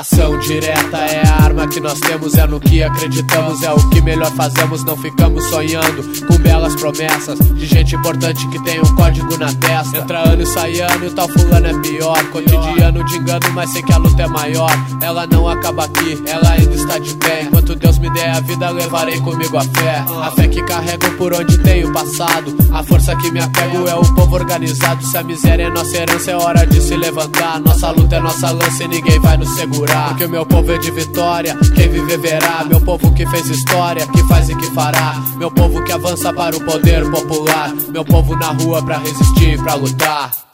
Ação direta é arma que nós temos, é no que acreditamos, é o que melhor fazemos. Não ficamos sonhando com belas promessas de gente importante que tem um código na testa. Entra ano e sai ano e o tal fulano é pior. Cotidiano de engano, mas sei que a luta é maior. Ela não acaba aqui, ela ainda está de pé. Enquanto Deus me der a vida, levarei comigo a fé. A fé que carrego por onde tenho passado. A força que me apego é o povo organizado. Se a miséria é nossa herança, é hora de se levantar. Nossa luta é nossa lança e ninguém vai nos segurar. Porque o meu povo é de vitória, quem viver verá. Meu povo que fez história, que faz e que fará. Meu povo que avança para o poder popular. Meu povo na rua pra resistir, pra lutar.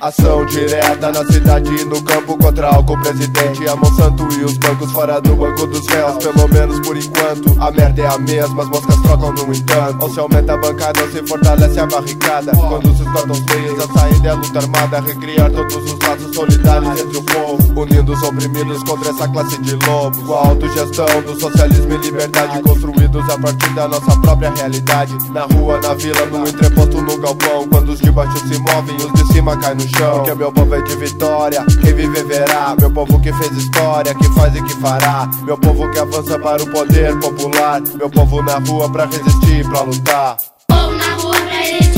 Ação direta na cidade e no campo contra álcool presidente A Monsanto e os bancos fora do banco dos réus. Pelo menos por enquanto A merda é a mesma, as moscas trocam no entanto. Ou se aumenta a bancada ou se fortalece a barricada. Quando se esgotam os meios, a saída é a luta armada Recriar todos os laços solidários entre o povo. Unindo os oprimidos contra essa classe de lobos. Com a autogestão do socialismo e liberdade Construídos a partir da nossa própria realidade. Na rua, na vila, no entreposto, no galpão Quando os de baixo se movem, os de cima caem no chão. Porque meu povo é de vitória, quem viver verá. Meu povo que fez história, que faz e que fará. Meu povo que avança para o poder popular. Meu povo na rua pra resistir, pra lutar. Povo na rua pra resistir